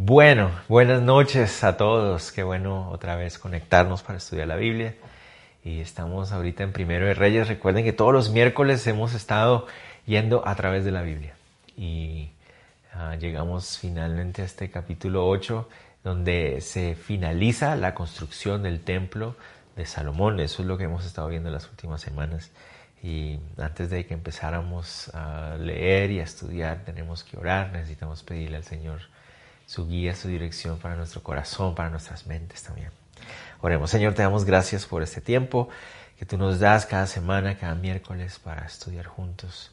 Bueno, buenas noches a todos. Qué bueno otra vez conectarnos para estudiar la Biblia. Y estamos ahorita en Primero de Reyes. Recuerden que todos los miércoles hemos estado yendo a través de la Biblia. Y uh, llegamos finalmente a este capítulo 8, donde se finaliza la construcción del templo de Salomón. Eso es lo que hemos estado viendo en las últimas semanas. Y antes de que empezáramos a leer y a estudiar, tenemos que orar, necesitamos pedirle al Señor su guía, su dirección para nuestro corazón, para nuestras mentes también. Oremos, Señor, te damos gracias por este tiempo que tú nos das cada semana, cada miércoles para estudiar juntos.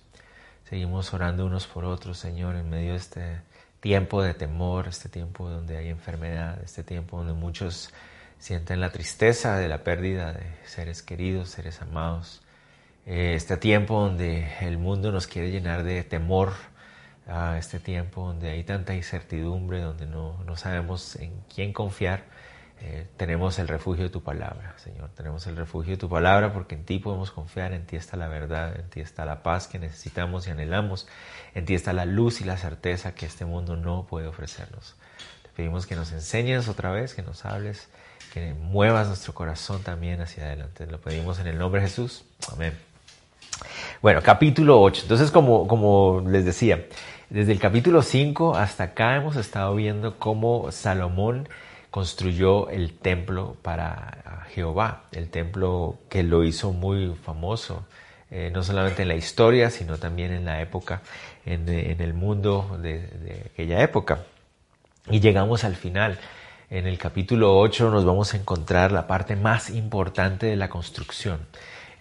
Seguimos orando unos por otros, Señor, en medio de este tiempo de temor, este tiempo donde hay enfermedad, este tiempo donde muchos sienten la tristeza de la pérdida de seres queridos, seres amados. Eh, este tiempo donde el mundo nos quiere llenar de temor, a este tiempo donde hay tanta incertidumbre, donde no, no sabemos en quién confiar, eh, tenemos el refugio de tu palabra, Señor. Tenemos el refugio de tu palabra porque en ti podemos confiar, en ti está la verdad, en ti está la paz que necesitamos y anhelamos, en ti está la luz y la certeza que este mundo no puede ofrecernos. Te pedimos que nos enseñes otra vez, que nos hables, que muevas nuestro corazón también hacia adelante. Lo pedimos en el nombre de Jesús. Amén. Bueno, capítulo 8. Entonces, como, como les decía, desde el capítulo 5 hasta acá hemos estado viendo cómo Salomón construyó el templo para Jehová, el templo que lo hizo muy famoso, eh, no solamente en la historia, sino también en la época, en, el mundo de, de, aquella época. Y llegamos al final. En el capítulo 8 nos vamos a encontrar la parte más importante de la construcción.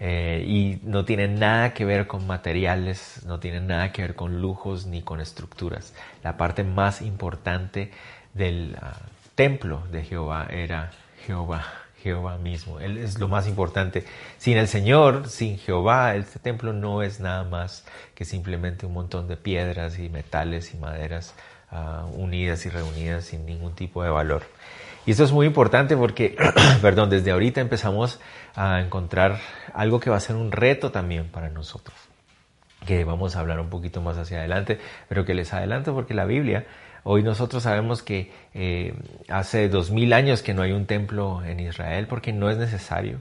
Eh, y no tiene nada que ver con materiales, no tiene nada que ver con lujos ni con estructuras. La parte más importante del uh, templo de Jehová era Jehová, Jehová mismo. Él es lo más importante. Sin el Señor, sin Jehová, este templo no es nada más que simplemente un montón de piedras y metales y maderas uh, unidas y reunidas sin ningún tipo de valor. Y esto es muy importante porque, perdón, desde ahorita empezamos a encontrar algo que va a ser un reto también para nosotros, que vamos a hablar un poquito más hacia adelante, pero que les adelanto porque la Biblia, hoy nosotros sabemos que eh, hace dos mil años que no hay un templo en Israel porque no es necesario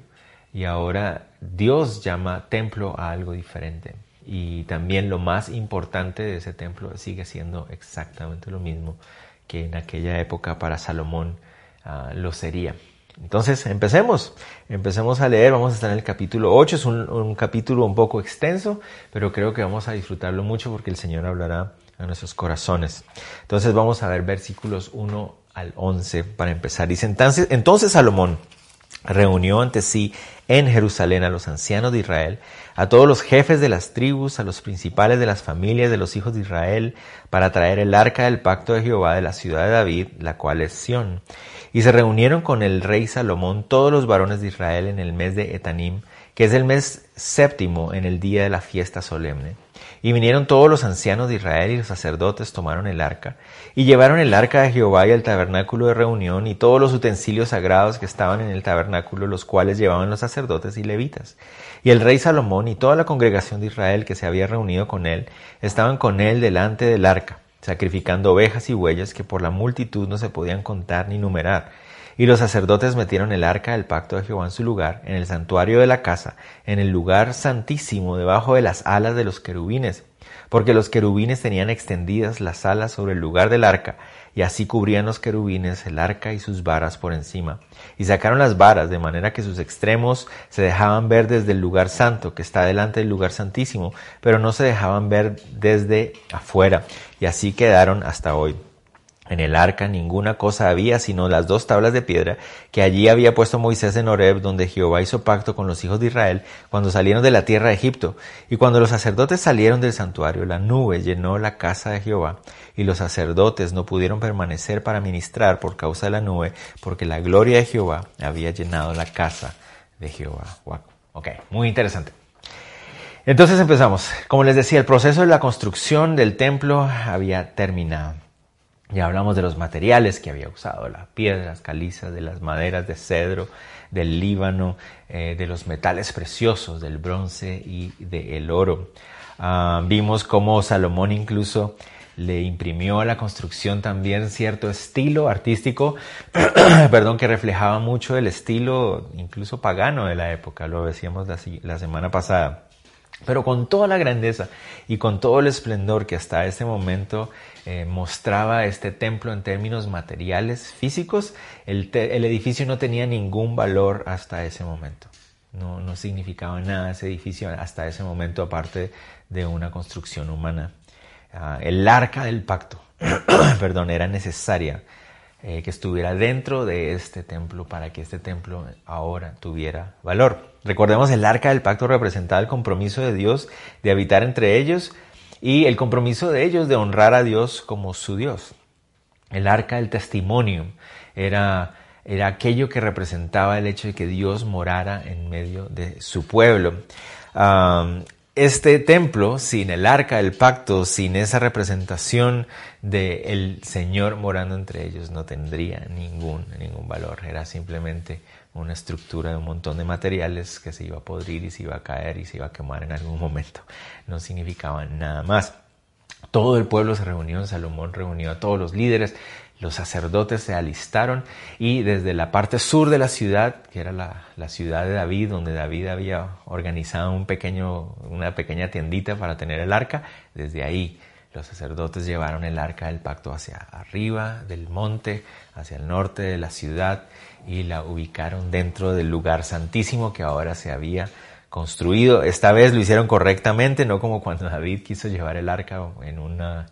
y ahora Dios llama templo a algo diferente. Y también lo más importante de ese templo sigue siendo exactamente lo mismo que en aquella época para Salomón uh, lo sería. Entonces, empecemos. Empecemos a leer. Vamos a estar en el capítulo 8. Es un, capítulo un poco extenso, pero creo que vamos a disfrutarlo mucho porque el Señor hablará a nuestros corazones. Entonces, vamos a ver versículos 1 al 11 para empezar. Dice, entonces, entonces Salomón reunió ante sí en Jerusalén a los ancianos de Israel, a todos los jefes de las tribus, a los principales de las familias de los hijos de Israel, para traer el arca del pacto de Jehová de la ciudad de David, la cual es Sión. Y se reunieron con el rey Salomón todos los varones de Israel en el mes de Etanim, que es el mes séptimo en el día de la fiesta solemne. Y vinieron todos los ancianos de Israel y los sacerdotes tomaron el arca, y llevaron el arca de Jehová y el tabernáculo de reunión y todos los utensilios sagrados que estaban en el tabernáculo, los cuales llevaban los sacerdotes y levitas. Y el rey Salomón y toda la congregación de Israel que se había reunido con él, estaban con él delante del arca, sacrificando ovejas y bueyes que por la multitud no se podían contar ni numerar. Y los sacerdotes metieron el arca del pacto de Jehová en su lugar, en el santuario de la casa, en el lugar santísimo, debajo de las alas de los querubines, porque los querubines tenían extendidas las alas sobre el lugar del arca, y así cubrían los querubines el arca y sus varas por encima. Y sacaron las varas, de manera que sus extremos se dejaban ver desde el lugar santo, que está delante del lugar santísimo, pero no se dejaban ver desde afuera, y así quedaron hasta hoy. En el arca ninguna cosa había sino las dos tablas de piedra que allí había puesto Moisés en Horeb, donde Jehová hizo pacto con los hijos de Israel cuando salieron de la tierra de Egipto. Y cuando los sacerdotes salieron del santuario, la nube llenó la casa de Jehová, y los sacerdotes no pudieron permanecer para ministrar por causa de la nube, porque la gloria de Jehová había llenado la casa de Jehová. Ok, muy interesante. Entonces empezamos. Como les decía, el proceso de la construcción del templo había terminado. Ya hablamos de los materiales que había usado, las piedras calizas, de las maderas de cedro, del Líbano, eh, de los metales preciosos, del bronce y del oro. Ah, vimos cómo Salomón incluso le imprimió a la construcción también cierto estilo artístico, perdón, que reflejaba mucho el estilo incluso pagano de la época, lo decíamos la, semana pasada. Pero con toda la grandeza y con todo el esplendor que hasta ese momento eh, mostraba este templo en términos materiales, físicos, el, edificio no tenía ningún valor hasta ese momento. No, no significaba nada ese edificio hasta ese momento aparte de una construcción humana. Ah, el arca del pacto, perdón, era necesaria eh, que estuviera dentro de este templo para que este templo ahora tuviera valor. Recordemos, el arca del pacto representaba el compromiso de Dios de habitar entre ellos y el compromiso de ellos de honrar a Dios como su Dios. El arca del testimonio era, era aquello que representaba el hecho de que Dios morara en medio de su pueblo. Este templo, sin el arca del pacto, sin esa representación del Señor morando entre ellos, no tendría ningún, ningún valor. Era simplemente una estructura de un montón de materiales que se iba a podrir y se iba a caer y se iba a quemar en algún momento. No significaba nada más. Todo el pueblo se reunió, Salomón reunió a todos los líderes, los sacerdotes se alistaron y desde la parte sur de la ciudad, que era la, ciudad de David, donde David había organizado un pequeño, una pequeña tiendita para tener el arca, desde ahí los sacerdotes llevaron el arca del pacto hacia arriba del monte, hacia el norte de la ciudad y la ubicaron dentro del lugar santísimo que ahora se había construido. Esta vez lo hicieron correctamente, no como cuando David quiso llevar el arca en una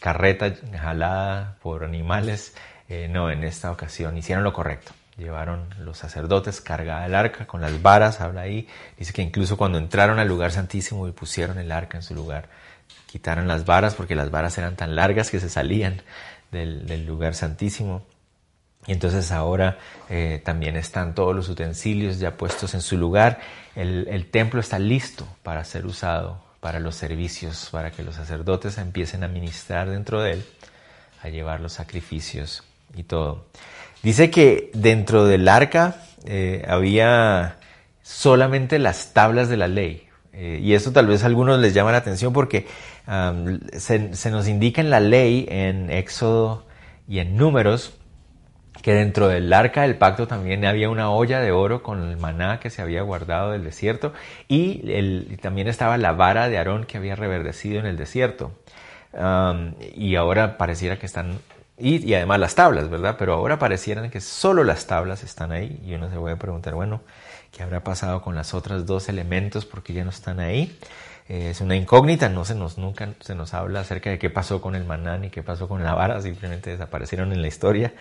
carreta jalada por animales. Eh, no, en esta ocasión hicieron lo correcto. Llevaron los sacerdotes cargada el arca con las varas, habla ahí. Dice que incluso cuando entraron al lugar santísimo y pusieron el arca en su lugar, quitaron las varas porque las varas eran tan largas que se salían del, lugar santísimo. Y entonces ahora eh, también están todos los utensilios ya puestos en su lugar. El, templo está listo para ser usado para los servicios, para que los sacerdotes empiecen a ministrar dentro de él, a llevar los sacrificios y todo. Dice que dentro del arca eh, había solamente las tablas de la ley. Eh, y eso tal vez a algunos les llama la atención porque se, nos indica en la ley, en Éxodo y en Números, que dentro del arca del pacto también había una olla de oro con el maná que se había guardado del desierto y, también estaba la vara de Aarón que había reverdecido en el desierto. y ahora pareciera que están, y, además las tablas, ¿verdad? Pero ahora parecieran que solo las tablas están ahí y uno se puede preguntar, bueno, ¿qué habrá pasado con las otras dos elementos porque ya no están ahí? Eh, es una incógnita, no se nos, nunca se nos habla acerca de qué pasó con el maná ni qué pasó con la vara, simplemente desaparecieron en la historia.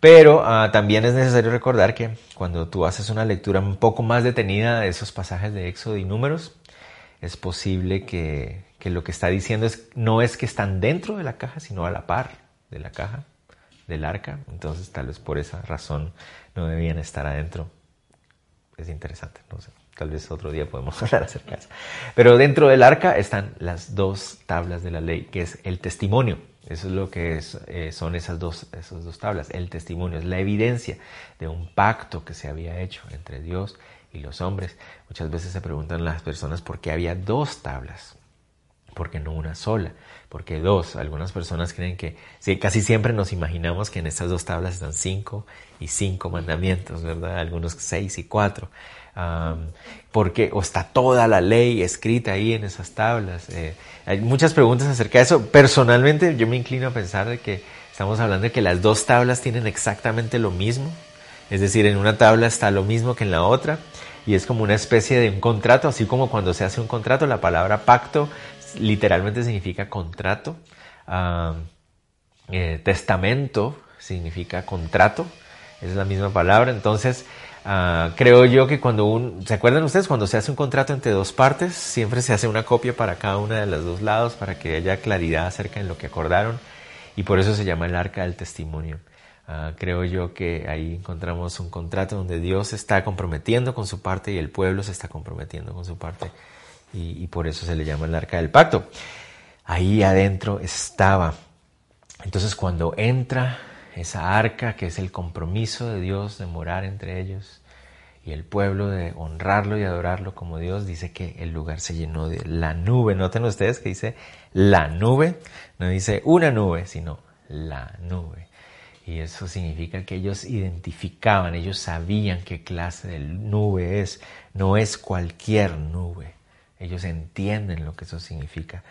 Pero ah, también es necesario recordar que cuando tú haces una lectura un poco más detenida de esos pasajes de Éxodo y Números, es posible que, lo que está diciendo es, no es que están dentro de la caja, sino a la par de la caja, del arca. Entonces tal vez por esa razón no debían estar adentro. Es interesante, no sé. Tal vez otro día podemos hablar acerca de eso. Pero dentro del arca están las dos tablas de la ley, que es el testimonio eso es lo que eh, son esas dos, esas dos tablas. El testimonio es la evidencia de un pacto que se había hecho entre Dios y los hombres. Muchas veces se preguntan las personas por qué había dos tablas, por qué no una sola, por qué dos. Algunas personas creen que casi siempre nos imaginamos que en estas dos tablas están cinco y cinco mandamientos, ¿verdad? Algunos seis y cuatro porque o está toda la ley escrita ahí en esas tablas. Eh, hay muchas preguntas acerca de eso. Personalmente yo me inclino a pensar de que estamos hablando de que las dos tablas tienen exactamente lo mismo. Es decir, en una tabla está lo mismo que en la otra y es como una especie de un contrato, así como cuando se hace un contrato, la palabra pacto literalmente significa contrato. Eh, testamento significa contrato, es la misma palabra. Entonces, Ah, creo yo que cuando un, ¿se acuerdan ustedes? Cuando se hace un contrato entre dos partes, siempre se hace una copia para cada una de los dos lados para que haya claridad acerca de lo que acordaron y por eso se llama el arca del testimonio. Ah, creo yo que ahí encontramos un contrato donde Dios está comprometiendo con su parte y el pueblo se está comprometiendo con su parte y, por eso se le llama el arca del pacto. Ahí adentro estaba. Entonces cuando entra esa arca que es el compromiso de Dios de morar entre ellos y el pueblo de honrarlo y adorarlo como Dios, dice que el lugar se llenó de la nube. Noten ustedes que dice la nube, no dice una nube, sino la nube. Y eso significa que ellos identificaban, ellos sabían qué clase de nube es, no es cualquier nube. Ellos entienden lo que eso significa.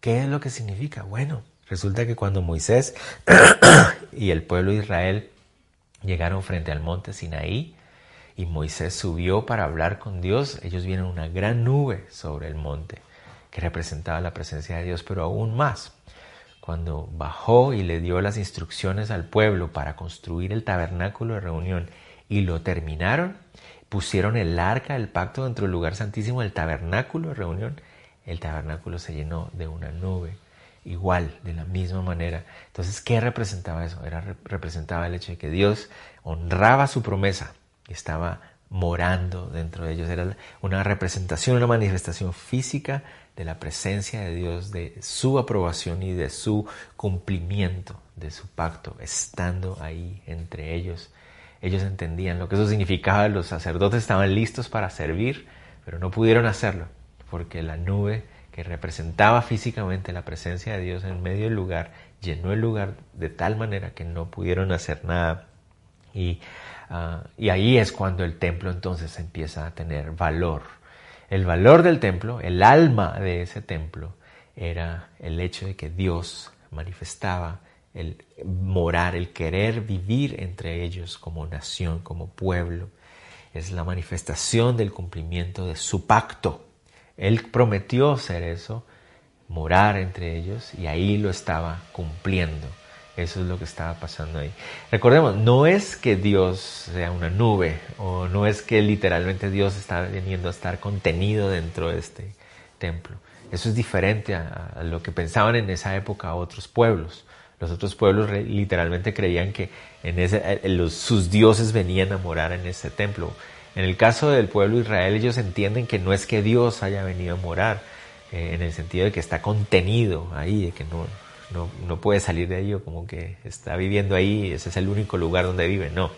¿Qué es lo que significa? Bueno, resulta que cuando Moisés y el pueblo de Israel llegaron frente al monte Sinaí, y Moisés subió para hablar con Dios, ellos vieron una gran nube sobre el monte que representaba la presencia de Dios, pero aún más. Cuando bajó y le dio las instrucciones al pueblo para construir el tabernáculo de reunión y lo terminaron, pusieron el arca del pacto dentro del lugar santísimo del tabernáculo de reunión, el tabernáculo se llenó de una nube igual, de la misma manera. Entonces, ¿qué representaba eso? Era, representaba el hecho de que Dios honraba su promesa estaba morando dentro de ellos. Era una representación, una manifestación física de la presencia de Dios, de su aprobación y de su cumplimiento de su pacto, estando ahí entre ellos. Ellos entendían lo que eso significaba, los sacerdotes estaban listos para servir, pero no pudieron hacerlo, porque la nube que representaba físicamente la presencia de Dios en medio del lugar, llenó el lugar de tal manera que no pudieron hacer nada. Y y ahí es cuando el templo entonces empieza a tener valor. El valor del templo, el alma de ese templo, era el hecho de que Dios manifestaba el morar, el querer vivir entre ellos como nación, como pueblo. Es la manifestación del cumplimiento de su pacto. Él prometió ser eso, morar entre ellos, y ahí lo estaba cumpliendo. Eso es lo que estaba pasando ahí. Recordemos, no es que Dios sea una nube o no es que literalmente Dios está viniendo a estar contenido dentro de este templo. Eso es diferente a, lo que pensaban en esa época otros pueblos. Los otros pueblos literalmente creían que ese, eh, sus dioses venían a morar en ese templo. En el caso del pueblo de Israel, ellos entienden que no es que Dios haya venido a morar, eh, en el sentido de que está contenido ahí, de que no, no, no puede salir de ahí como que está viviendo ahí, ese es el único lugar donde vive, no.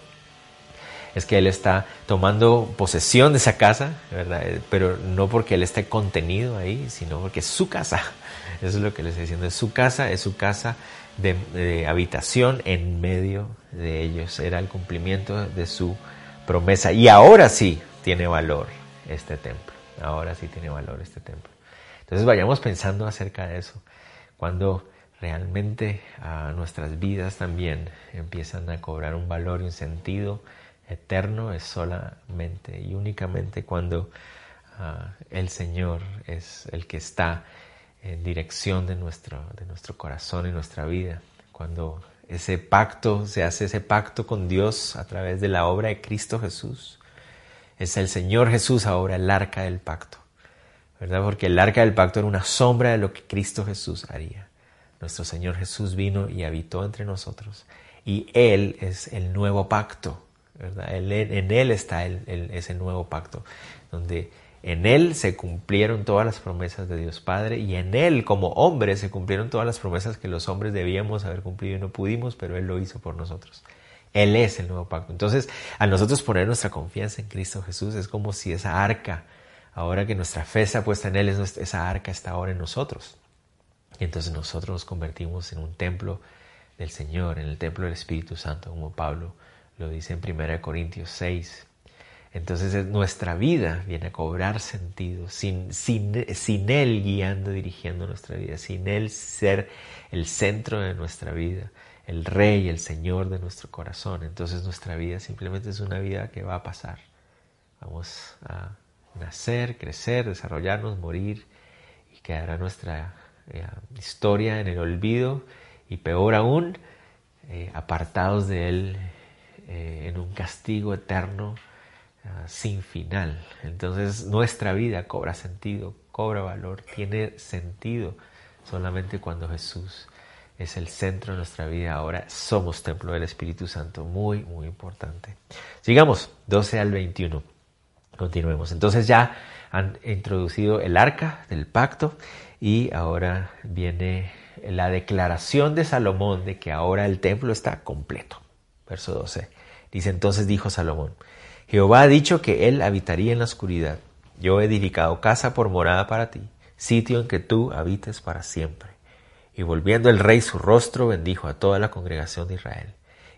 Es que él está tomando posesión de esa casa, ¿verdad? Pero no porque él esté contenido ahí, sino porque es su casa. Eso es lo que le estoy diciendo. Es su casa, es su casa de, de habitación en medio de ellos. Era el cumplimiento de su promesa. Y ahora sí tiene valor este templo. Ahora sí tiene valor este templo. Entonces vayamos pensando acerca de eso. Cuando realmente a nuestras vidas también empiezan a cobrar un valor y un sentido eterno es solamente y únicamente cuando ah, el Señor es el que está en dirección de nuestro, de nuestro corazón y nuestra vida. Cuando ese pacto, se hace ese pacto con Dios a través de la obra de Cristo Jesús. Es el Señor Jesús ahora el arca del pacto, ¿verdad? Porque el arca del pacto era una sombra de lo que Cristo Jesús haría. Nuestro Señor Jesús vino y habitó entre nosotros. Y Él es el nuevo pacto, ¿verdad? en Él está el, ese nuevo pacto, donde en Él se cumplieron todas las promesas de Dios Padre y en Él como hombre se cumplieron todas las promesas que los hombres debíamos haber cumplido y no pudimos, pero Él lo hizo por nosotros. Él es el nuevo pacto. Entonces, a nosotros poner nuestra confianza en Cristo Jesús es como si esa arca, ahora que nuestra fe está puesta en Él, esa arca está ahora en nosotros. Entonces nosotros nos convertimos en un templo del Señor, en el templo del Espíritu Santo, como Pablo lo dice en 1 Corintios 6. Entonces nuestra vida viene a cobrar sentido sin, sin, sin Él guiando, dirigiendo nuestra vida, sin Él ser el centro de nuestra vida, el Rey, el Señor de nuestro corazón. Entonces nuestra vida simplemente es una vida que va a pasar. Vamos a nacer, crecer, desarrollarnos, morir y quedará nuestra eh, historia en el olvido y peor aún, eh, apartados de Él eh, en un castigo eterno ah, sin final. Entonces nuestra vida cobra sentido, cobra valor, tiene sentido solamente cuando Jesús es el centro de nuestra vida. Ahora somos templo del Espíritu Santo, muy, muy importante. Sigamos, 12 al 21. Continuemos. Entonces ya han introducido el arca del pacto y ahora viene la declaración de Salomón de que ahora el templo está completo. Verso 12. Dice entonces dijo Salomón, Jehová ha dicho que él habitaría en la oscuridad. Yo he edificado casa por morada para ti, sitio en que tú habites para siempre. Y volviendo el rey su rostro, bendijo a toda la congregación de Israel.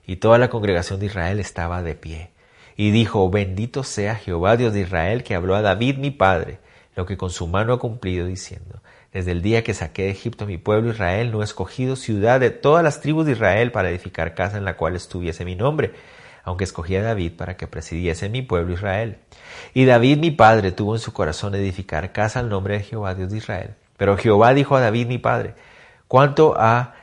Y toda la congregación de Israel estaba de pie. Y dijo, bendito sea Jehová Dios de Israel, que habló a David mi padre, lo que con su mano ha cumplido, diciendo, desde el día que saqué de Egipto a mi pueblo Israel, no he escogido ciudad de todas las tribus de Israel para edificar casa en la cual estuviese mi nombre, aunque escogí a David para que presidiese mi pueblo Israel. Y David mi padre tuvo en su corazón edificar casa al nombre de Jehová Dios de Israel. Pero Jehová dijo a David mi padre, cuanto a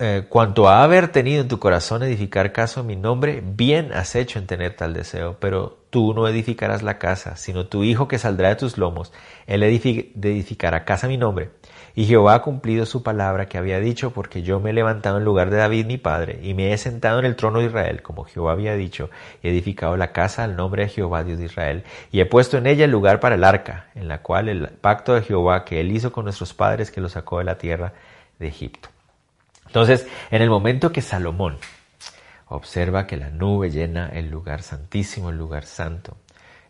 eh, cuanto a haber tenido en tu corazón edificar casa a mi nombre, bien has hecho en tener tal deseo, pero tú no edificarás la casa, sino tu hijo que saldrá de tus lomos, él edificará casa a mi nombre. Y Jehová ha cumplido su palabra que había dicho, porque yo me he levantado en lugar de David mi padre, y me he sentado en el trono de Israel, como Jehová había dicho, y he edificado la casa al nombre de Jehová Dios de Israel, y he puesto en ella el lugar para el arca, en la cual el pacto de Jehová que él hizo con nuestros padres que lo sacó de la tierra de Egipto. Entonces, en el momento que Salomón observa que la nube llena el lugar santísimo, el lugar santo,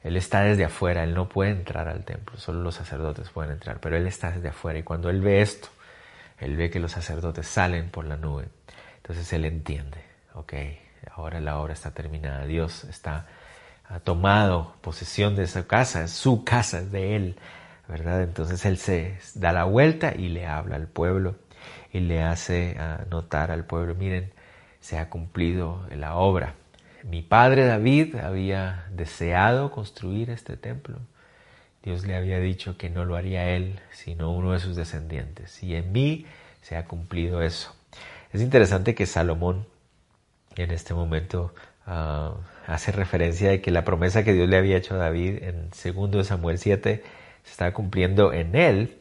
él está desde afuera, él no puede entrar al templo, solo los sacerdotes pueden entrar, pero él está desde afuera y cuando él ve esto, él ve que los sacerdotes salen por la nube, entonces él entiende, ok, ahora la obra está terminada, Dios está ha tomado posesión de esa casa, su casa, es de él, ¿verdad? Entonces él se da la vuelta y le habla al pueblo y le hace ah, notar al pueblo, miren, se ha cumplido la obra. Mi padre David había deseado construir este templo. Dios le había dicho que no lo haría él, sino uno de sus descendientes. Y en mí se ha cumplido eso. Es interesante que Salomón en este momento ah, hace referencia de que la promesa que Dios le había hecho a David en 2 Samuel 7 se está cumpliendo en él.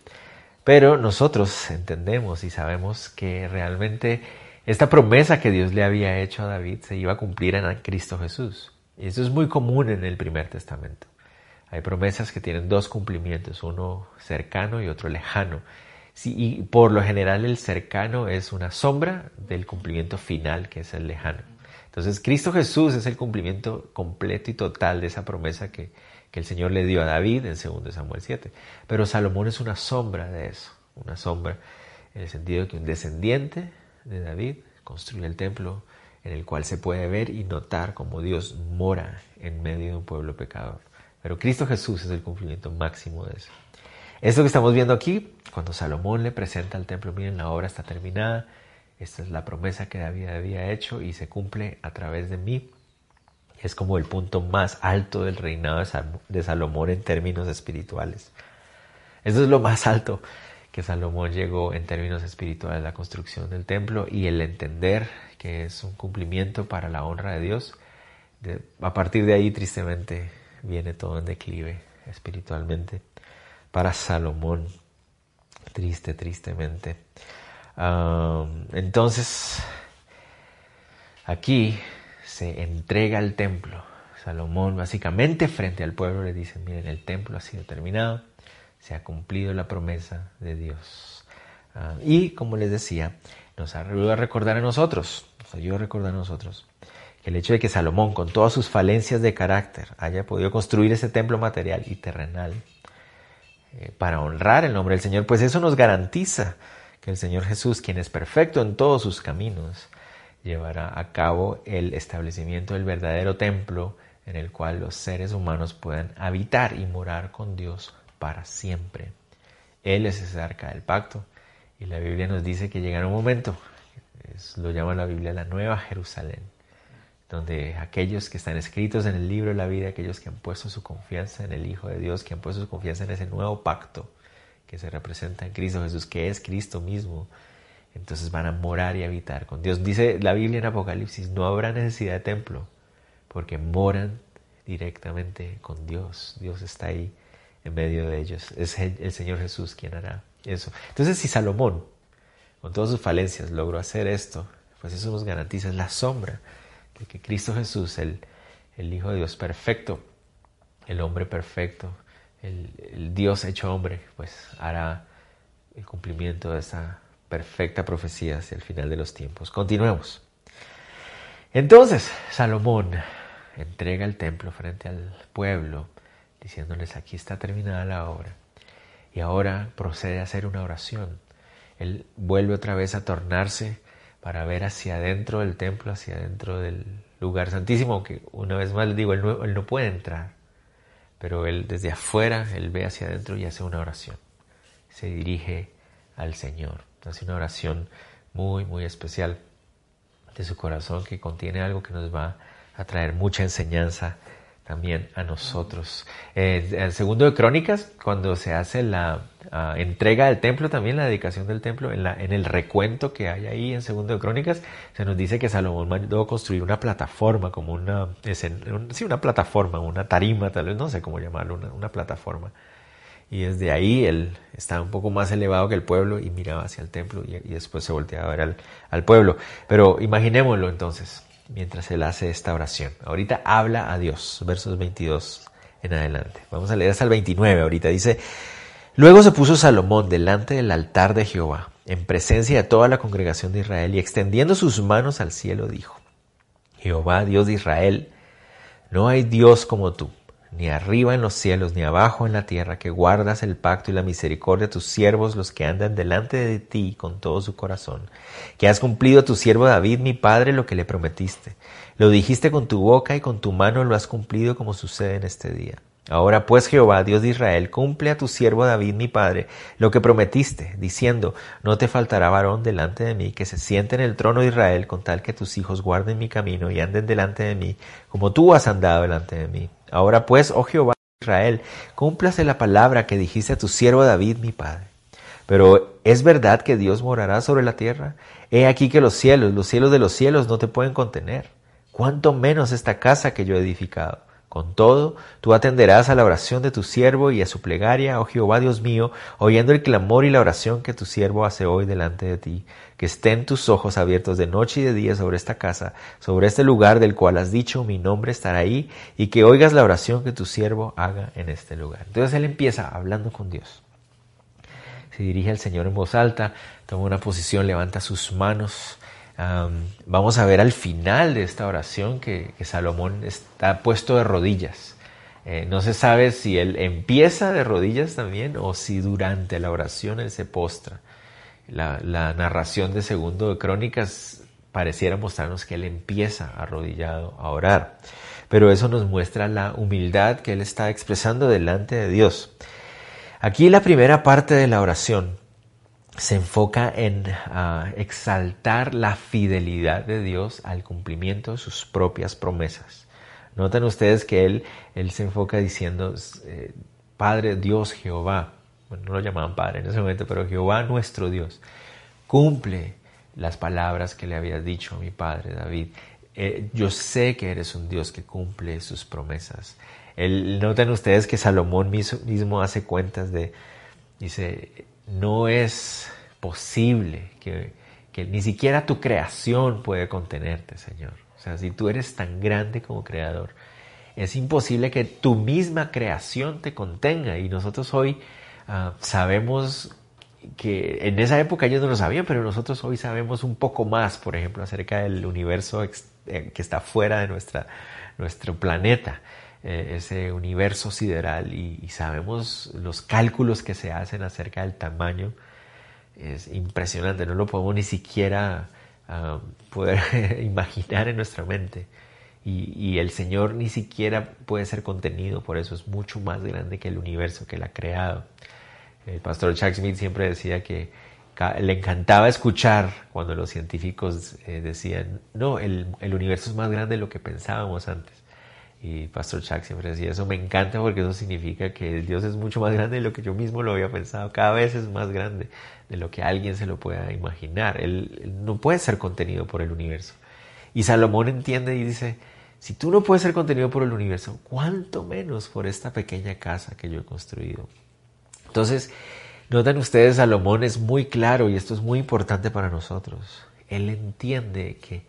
Pero nosotros entendemos y sabemos que realmente esta promesa que Dios le había hecho a David se iba a cumplir en Cristo Jesús. Y eso es muy común en el primer testamento. Hay promesas que tienen dos cumplimientos, uno cercano y otro lejano. y por lo general el cercano es una sombra del cumplimiento final, que es el lejano. Entonces Cristo Jesús es el cumplimiento completo y total de esa promesa que, que el Señor le dio a David en 2 Samuel 7. Pero Salomón es una sombra de eso, una sombra en el sentido de que un descendiente de David construye el templo en el cual se puede ver y notar cómo Dios mora en medio de un pueblo pecador. Pero Cristo Jesús es el cumplimiento máximo de eso. Esto que estamos viendo aquí, cuando Salomón le presenta al templo, miren, la obra está terminada, esta es la promesa que David había hecho y se cumple a través de mí es como el punto más alto del reinado de Salomón en términos espirituales. Eso es lo más alto que Salomón llegó en términos espirituales, la construcción del templo y el entender que es un cumplimiento para la honra de Dios. a partir de ahí, tristemente, viene todo en declive espiritualmente para Salomón. Triste, tristemente. Entonces, aquí se entrega al templo. Salomón básicamente frente al pueblo le dice, miren, el templo ha sido terminado, se ha cumplido la promesa de Dios. Ah, y como les decía, nos ayuda a recordar a nosotros, nos ayuda a recordar a nosotros que el hecho de que Salomón, con todas sus falencias de carácter, haya podido construir ese templo material y terrenal eh, para honrar el nombre del Señor, pues eso nos garantiza que el Señor Jesús, quien es perfecto en todos sus caminos, llevará a cabo el establecimiento del verdadero templo en el cual los seres humanos puedan habitar y morar con Dios para siempre. Él es ese del pacto y la Biblia nos dice que llegará un momento, lo llama la Biblia la Nueva Jerusalén, donde aquellos que están escritos en el libro de la vida, aquellos que han puesto su confianza en el Hijo de Dios, que han puesto su confianza en ese nuevo pacto que se representa en Cristo Jesús, que es Cristo mismo, entonces van a morar y habitar con Dios. Dice la Biblia en Apocalipsis, no habrá necesidad de templo, porque moran directamente con Dios. Dios está ahí en medio de ellos. Es el Señor Jesús quien hará eso. Entonces, si Salomón, con todas sus falencias, logró hacer esto, pues eso nos garantiza, es la sombra de que Cristo Jesús, el, el Hijo de Dios perfecto, el hombre perfecto, el, el Dios hecho hombre, pues hará el cumplimiento de esa perfecta profecía hacia el final de los tiempos. Continuemos. Entonces, Salomón entrega el templo frente al pueblo, diciéndoles aquí está terminada la obra. Y ahora procede a hacer una oración. Él vuelve otra vez a tornarse para ver hacia adentro del templo, hacia adentro del lugar santísimo, aunque una vez más les digo, él no, él no puede entrar, pero él desde afuera, él ve hacia adentro y hace una oración. Se dirige al Señor, hace una oración muy, muy especial de su corazón que contiene algo que nos va a traer mucha enseñanza también a nosotros. Eh, en segundo de Crónicas, cuando se hace la ah, entrega del templo, también la dedicación del templo, en, la, en el recuento que hay ahí en segundo de Crónicas, se nos dice que Salomón mandó construir una plataforma, como una, sí, una plataforma, una tarima, tal vez, no sé cómo llamarlo, una, una plataforma. Y desde ahí él estaba un poco más elevado que el pueblo y miraba hacia el templo y, después se volteaba a ver al pueblo. Pero imaginémoslo entonces, mientras él hace esta oración. Ahorita habla a Dios, versos 22 en adelante. Vamos a leer hasta el 29 ahorita. Dice, luego se puso Salomón delante del altar de Jehová, en presencia de toda la congregación de Israel, y extendiendo sus manos al cielo dijo, Jehová, Dios de Israel, no hay Dios como tú ni arriba en los cielos, ni abajo en la tierra, que guardas el pacto y la misericordia de tus siervos, los que andan delante de ti con todo su corazón, que has cumplido a tu siervo David, mi padre, lo que le prometiste. Lo dijiste con tu boca y con tu mano lo has cumplido como sucede en este día. Ahora pues Jehová, Dios de Israel, cumple a tu siervo David, mi padre, lo que prometiste, diciendo, no te faltará varón delante de mí que se siente en el trono de Israel con tal que tus hijos guarden mi camino y anden delante de mí, como tú has andado delante de mí. Ahora pues, oh Jehová de Israel, cúmplase la palabra que dijiste a tu siervo David, mi padre. Pero ¿es verdad que Dios morará sobre la tierra? He aquí que los cielos, los cielos de los cielos no te pueden contener. ¿Cuánto menos esta casa que yo he edificado? Con todo, tú atenderás a la oración de tu siervo y a su plegaria, oh Jehová Dios mío, oyendo el clamor y la oración que tu siervo hace hoy delante de ti. Que estén tus ojos abiertos de noche y de día sobre esta casa, sobre este lugar del cual has dicho mi nombre estará ahí, y que oigas la oración que tu siervo haga en este lugar. Entonces él empieza hablando con Dios. Se dirige al Señor en voz alta, toma una posición, levanta sus manos vamos a ver al final de esta oración que, Salomón está puesto de rodillas. Eh, no se sabe si él empieza de rodillas también o si durante la oración él se postra. La, narración de segundo de Crónicas pareciera mostrarnos que él empieza arrodillado a orar. Pero eso nos muestra la humildad que él está expresando delante de Dios. Aquí la primera parte de la oración se enfoca en ah, exaltar la fidelidad de Dios al cumplimiento de sus propias promesas. Noten ustedes que él, él se enfoca diciendo, eh, Padre Dios Jehová, no lo llamaban Padre en ese momento, pero Jehová nuestro Dios, cumple las palabras que le habías dicho a mi Padre David. Eh, yo sé que eres un Dios que cumple sus promesas. noten ustedes que Salomón mismo hace cuentas de, dice, no es posible que, ni siquiera tu creación puede contenerte, Señor. O sea, si tú eres tan grande como creador, es imposible que tu misma creación te contenga. Y nosotros hoy ah, sabemos que en esa época ellos no lo sabían, pero nosotros hoy sabemos un poco más, por ejemplo, acerca del universo eh, que está fuera de nuestra, nuestro planeta. Eh, ese universo sideral y, sabemos los cálculos que se hacen acerca del tamaño. Es impresionante, no lo podemos ni siquiera ah, poder imaginar en nuestra mente. Y, el Señor ni siquiera puede ser contenido, por eso es mucho más grande que el universo que Él ha creado. El pastor Chuck Smith siempre decía que le encantaba escuchar cuando los científicos eh, decían, no, el, el universo es más grande de lo que pensábamos antes. Pastor Chuck siempre decía, eso me encanta porque eso significa que Dios es mucho más grande de lo que yo mismo lo había pensado. Cada vez es más grande de lo que alguien se lo pueda imaginar. Él, no puede ser contenido por el universo. Y Salomón entiende y dice, si tú no puedes ser contenido por el universo, ¿cuánto menos por esta pequeña casa que yo he construido? Entonces, notan ustedes, Salomón es muy claro y esto es muy importante para nosotros. Él entiende que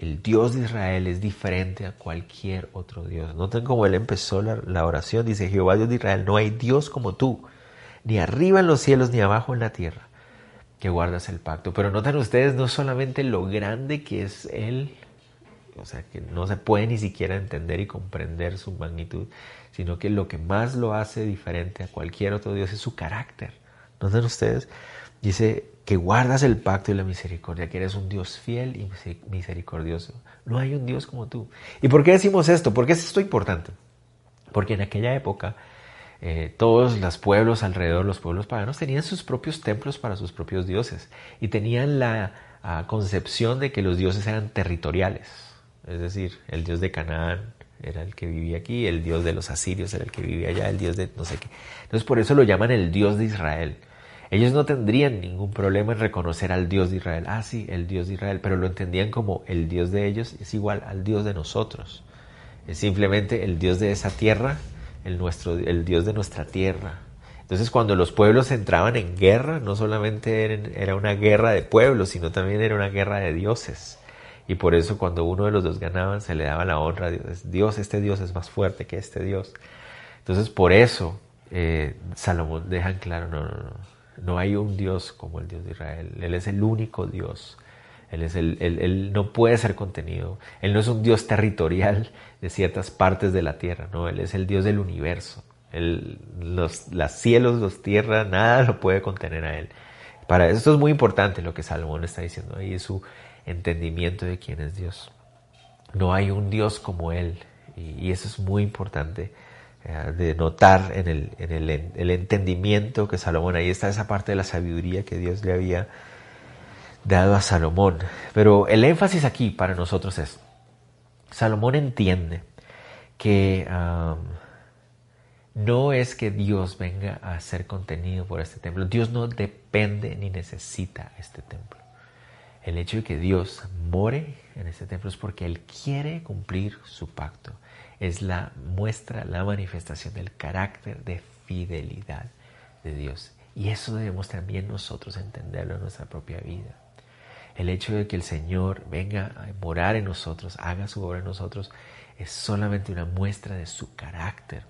el Dios de Israel es diferente a cualquier otro Dios. Noten cómo él empezó la, oración. Dice, Jehová Dios de Israel, no hay Dios como tú, ni arriba en los cielos, ni abajo en la tierra, que guardas el pacto. Pero notan ustedes no solamente lo grande que es Él o sea, que no se puede ni siquiera entender y comprender su magnitud, sino que lo que más lo hace diferente a cualquier otro Dios es su carácter. ¿No ven ustedes? Dice que guardas el pacto y la misericordia, que eres un Dios fiel y misericordioso. No hay un Dios como tú. ¿Y por qué decimos esto? ¿Por qué es esto importante? Porque en aquella época eh, todos los pueblos alrededor, los pueblos paganos, tenían sus propios templos para sus propios dioses y tenían la ah, concepción de que los dioses eran territoriales. Es decir, el dios de Canaán era el que vivía aquí, el dios de los asirios era el que vivía allá, el dios de no sé qué. Entonces por eso lo llaman el dios de Israel. Ellos no tendrían ningún problema en reconocer al Dios de Israel. Ah, sí, el Dios de Israel, pero lo entendían como el Dios de ellos es igual al Dios de nosotros. Es simplemente el Dios de esa tierra el, nuestro, el Dios de nuestra tierra. Entonces cuando los pueblos entraban en guerra, no solamente era una guerra de pueblos, sino también era una guerra de dioses. Y por eso cuando uno de los dos ganaba, se le daba la honra a Dios. Dios, este Dios es más fuerte que este Dios. Entonces por eso eh, Salomón deja en claro, no, no, no, no hay un Dios como el Dios de Israel. Él es el único Dios. Él, es el, no puede ser contenido. Él no es un Dios territorial de ciertas partes de la tierra, no, Él es el Dios del universo. los, cielos, los tierras, nada lo puede contener a Él. Para esto es muy importante lo que Salomón está diciendo ahí, es su entendimiento de quién es Dios. No hay un Dios como Él, y, eso es muy importante eh, de notar en, el, en el, el entendimiento que Salomón, ahí está esa parte de la sabiduría que Dios le había dado a Salomón. Pero el énfasis aquí para nosotros es, Salomón entiende que no es que Dios venga a ser contenido por este templo. Dios no depende ni necesita este templo. El hecho de que Dios more en este templo es porque Él quiere cumplir su pacto. Es la muestra, la manifestación del carácter de fidelidad de Dios. Y eso debemos también nosotros entenderlo en nuestra propia vida. El hecho de que el Señor venga a morar en nosotros, haga su obra en nosotros, es solamente una muestra de su carácter.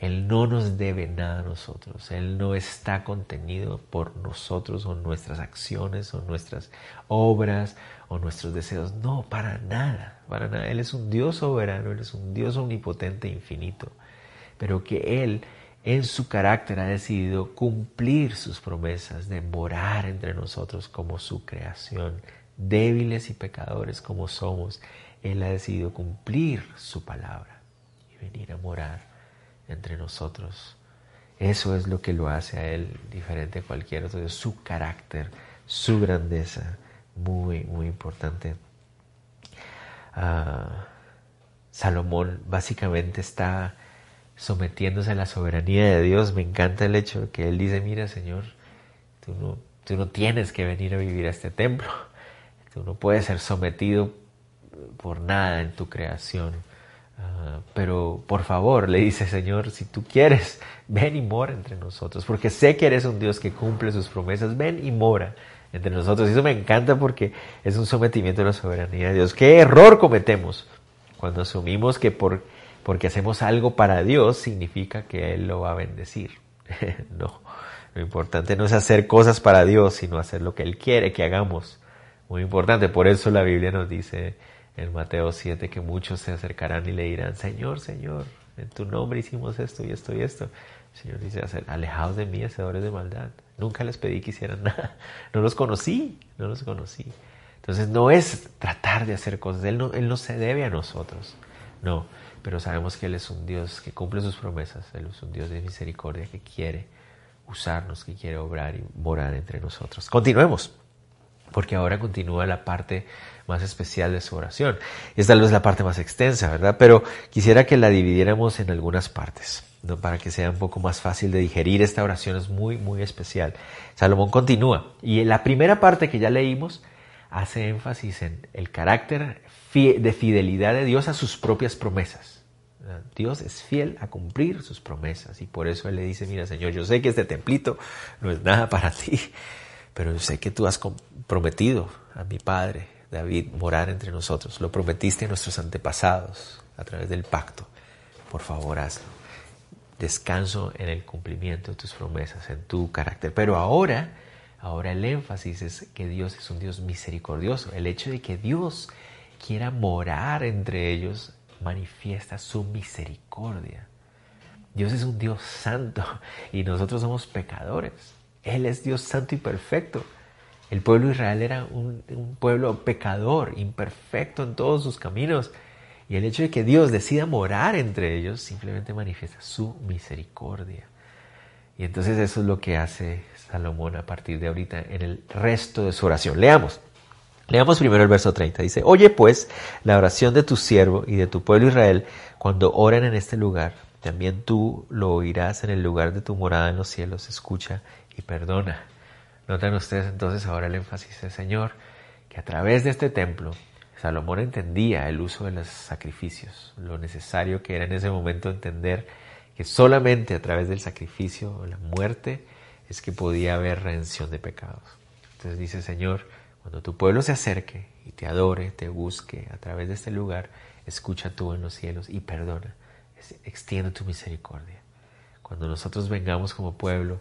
Él no nos debe nada a nosotros. Él no está contenido por nosotros o nuestras acciones o nuestras obras o nuestros deseos. No, para nada, para nada. Él es un Dios soberano, Él es un Dios omnipotente infinito. Pero que Él en su carácter ha decidido cumplir sus promesas de morar entre nosotros como su creación. Débiles y pecadores como somos, Él ha decidido cumplir su palabra y venir a morar entre nosotros. Eso es lo que lo hace a Él diferente a cualquier otro su carácter, su grandeza, muy, muy importante. Ah, Salomón básicamente está sometiéndose a la soberanía de Dios. Me encanta el hecho de que Él dice, mira Señor, tú no, tú no tienes que venir a vivir a este templo. Tú no puedes ser sometido por nada en tu creación. Ah, pero por favor, le dice Señor, si tú quieres, ven y mora entre nosotros, porque sé que eres un Dios que cumple sus promesas, ven y mora entre nosotros. Y eso me encanta porque es un sometimiento a la soberanía de Dios. ¿Qué error cometemos cuando asumimos que por porque hacemos algo para Dios significa que Él lo va a bendecir. no, lo importante no es hacer cosas para Dios, sino hacer lo que Él quiere que hagamos. Muy importante, por eso la Biblia nos dice en Mateo 7 que muchos se acercarán y le dirán, Señor, Señor, en tu nombre hicimos esto y esto y esto. El Señor dice, alejados de mí, hacedores de maldad. Nunca les pedí que hicieran nada. No los conocí, no los conocí. Entonces no es tratar de hacer cosas, Él no, él no se debe a nosotros. No, pero sabemos que Él es un Dios que cumple sus promesas, Él es un Dios de misericordia que quiere usarnos, que quiere obrar y morar entre nosotros. Continuemos, porque ahora continúa la parte más especial de su oración. Es la parte más extensa, ¿verdad? Pero quisiera que la dividiéramos en algunas partes, ¿no? para que sea un poco más fácil de digerir. Esta oración es muy, muy especial. Salomón continúa, y en la primera parte que ya leímos hace énfasis en el carácter de fidelidad de Dios a sus propias promesas. Dios es fiel a cumplir sus promesas y por eso Él le dice, mira Señor, yo sé que este templito no es nada para ti, pero yo sé que tú has prometido a mi Padre David morar entre nosotros. Lo prometiste a nuestros antepasados a través del pacto. Por favor, hazlo. Descanso en el cumplimiento de tus promesas, en tu carácter. Pero ahora, ahora el énfasis es que Dios es un Dios misericordioso. El hecho de que Dios quiera morar entre ellos, manifiesta su misericordia. Dios es un Dios santo y nosotros somos pecadores. Él es Dios santo y perfecto. El pueblo de Israel era un, pueblo pecador, imperfecto en todos sus caminos. Y el hecho de que Dios decida morar entre ellos simplemente manifiesta su misericordia. Y entonces eso es lo que hace Salomón a partir de ahorita en el resto de su oración. Leamos. Leamos primero el verso 30. Dice, oye pues la oración de tu siervo y de tu pueblo Israel cuando oren en este lugar. También tú lo oirás en el lugar de tu morada en los cielos. Escucha y perdona. Notan ustedes entonces ahora el énfasis del Señor, que a través de este templo Salomón entendía el uso de los sacrificios, lo necesario que era en ese momento entender que solamente a través del sacrificio o la muerte es que podía haber redención de pecados. Entonces dice Señor, cuando tu pueblo se acerque y te adore, te busque a través de este lugar, escucha tú en los cielos y perdona, extiende tu misericordia. Cuando nosotros vengamos como pueblo,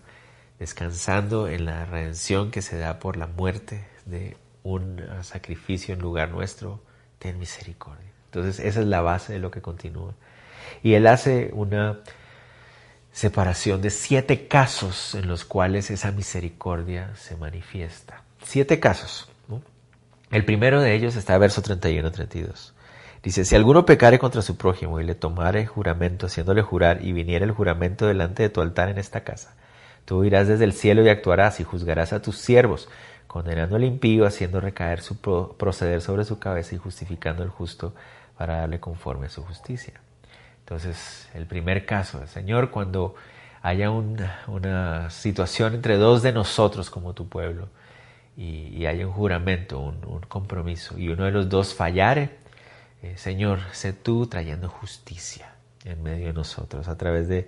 descansando en la redención que se da por la muerte de un sacrificio en lugar nuestro, ten misericordia. Entonces esa es la base de lo que continúa. Y él hace una separación de siete casos en los cuales esa misericordia se manifiesta. Siete casos. El primero de ellos está verso 31-32. Dice, si alguno pecare contra su prójimo y le tomare juramento, haciéndole jurar, y viniera el juramento delante de tu altar en esta casa, tú irás desde el cielo y actuarás y juzgarás a tus siervos, condenando al impío, haciendo recaer su proceder sobre su cabeza y justificando al justo para darle conforme a su justicia. Entonces, el primer caso, Señor, cuando haya una, situación entre dos de nosotros como tu pueblo y, haya un juramento, un, compromiso, y uno de los dos fallare, eh, Señor, sé tú trayendo justicia en medio de nosotros a través de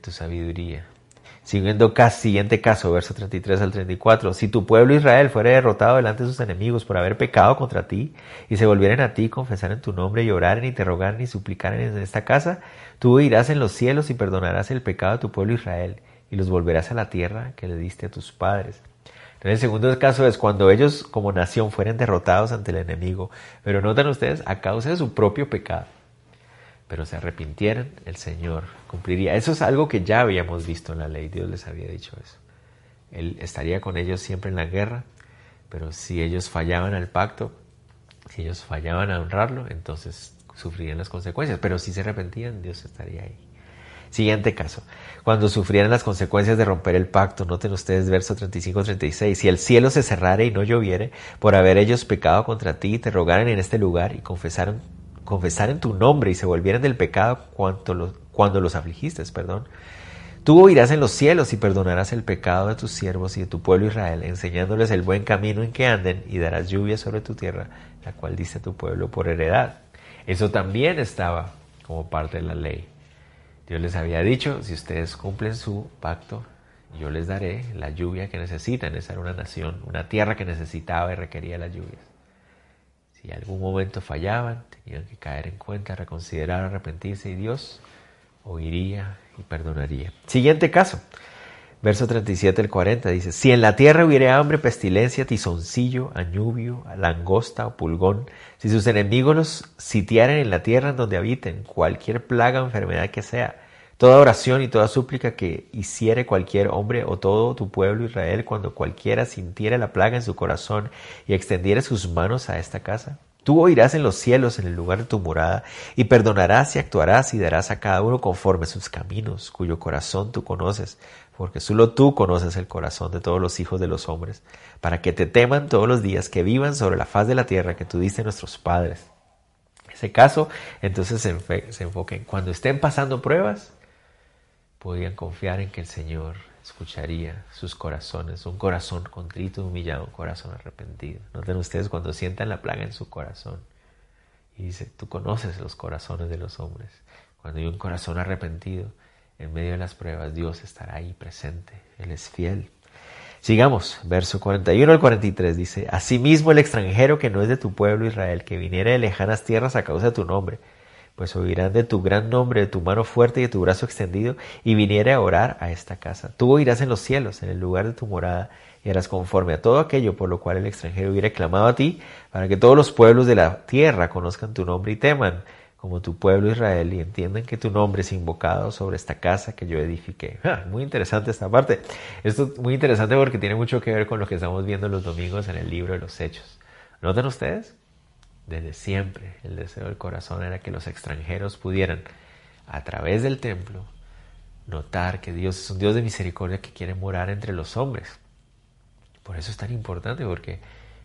tu sabiduría, Siguiendo siguiente caso, verso 33 al 34. Si tu pueblo Israel fuera derrotado delante de sus enemigos por haber pecado contra ti, y se volvieren a ti, en tu nombre, y oraren, y te rogaren, y suplicaren en esta casa, tú irás en los cielos y perdonarás el pecado de tu pueblo Israel, y los volverás a la tierra que le diste a tus padres. Entonces, el segundo caso es cuando ellos como nación fueren derrotados ante el enemigo, pero notan ustedes, a causa de su propio pecado pero se arrepintieran, el Señor cumpliría. Eso es algo que ya habíamos visto en la ley, Dios les había dicho eso. Él estaría con ellos siempre en la guerra, pero si ellos fallaban al pacto, si ellos fallaban a honrarlo, entonces sufrirían las consecuencias, pero si se arrepentían, Dios estaría ahí. Siguiente caso. Cuando sufrieran las consecuencias de romper el pacto, noten ustedes verso 35-36, si el cielo se cerrare y no lloviere, por haber ellos pecado contra ti, te rogaran en este lugar y confesaron confesar en tu nombre y se volvieran del pecado cuando los afligiste, perdón. Tú oirás en los cielos y perdonarás el pecado de tus siervos y de tu pueblo Israel, enseñándoles el buen camino en que anden y darás lluvia sobre tu tierra, la cual dice tu pueblo por heredad. Eso también estaba como parte de la ley. Dios les había dicho, si ustedes cumplen su pacto, yo les daré la lluvia que necesitan. Esa era una nación, una tierra que necesitaba y requería las lluvias. Si algún momento fallaban, tenían que caer en cuenta, reconsiderar, arrepentirse y Dios oiría y perdonaría. Siguiente caso. Verso 37 al 40 dice, si en la tierra hubiera hambre, pestilencia, tizoncillo, añubio, langosta o pulgón, si sus enemigos los sitiaren en la tierra en donde habiten, cualquier plaga o enfermedad que sea, Toda oración y toda súplica que hiciere cualquier hombre o todo tu pueblo Israel cuando cualquiera sintiera la plaga en su corazón y extendiera sus manos a esta casa, tú oirás en los cielos en el lugar de tu morada y perdonarás y actuarás y darás a cada uno conforme sus caminos, cuyo corazón tú conoces, porque solo tú conoces el corazón de todos los hijos de los hombres, para que te teman todos los días que vivan sobre la faz de la tierra que tú diste a nuestros padres. Ese caso, entonces se, enfoque en cuando estén pasando pruebas, podían confiar en que el Señor escucharía sus corazones, un corazón contrito humillado, un corazón arrepentido. Noten ustedes cuando sientan la plaga en su corazón y dice, tú conoces los corazones de los hombres. Cuando hay un corazón arrepentido, en medio de las pruebas, Dios estará ahí presente. Él es fiel. Sigamos, verso 41 al 43 dice, Asimismo el extranjero que no es de tu pueblo Israel, que viniera de lejanas tierras a causa de tu nombre, pues oirán de tu gran nombre, de tu mano fuerte y de tu brazo extendido, y viniere a orar a esta casa. Tú oirás en los cielos, en el lugar de tu morada, y harás conforme a todo aquello por lo cual el extranjero hubiera clamado a ti, para que todos los pueblos de la tierra conozcan tu nombre y teman, como tu pueblo Israel, y entiendan que tu nombre es invocado sobre esta casa que yo edifiqué. muy interesante esta parte. Esto es muy interesante porque tiene mucho que ver con lo que estamos viendo los domingos en el libro de los Hechos. ¿Notan ustedes? Desde siempre el deseo del corazón era que los extranjeros pudieran, a través del templo, notar que Dios es un Dios de misericordia que quiere morar entre los hombres. Por eso es tan importante, porque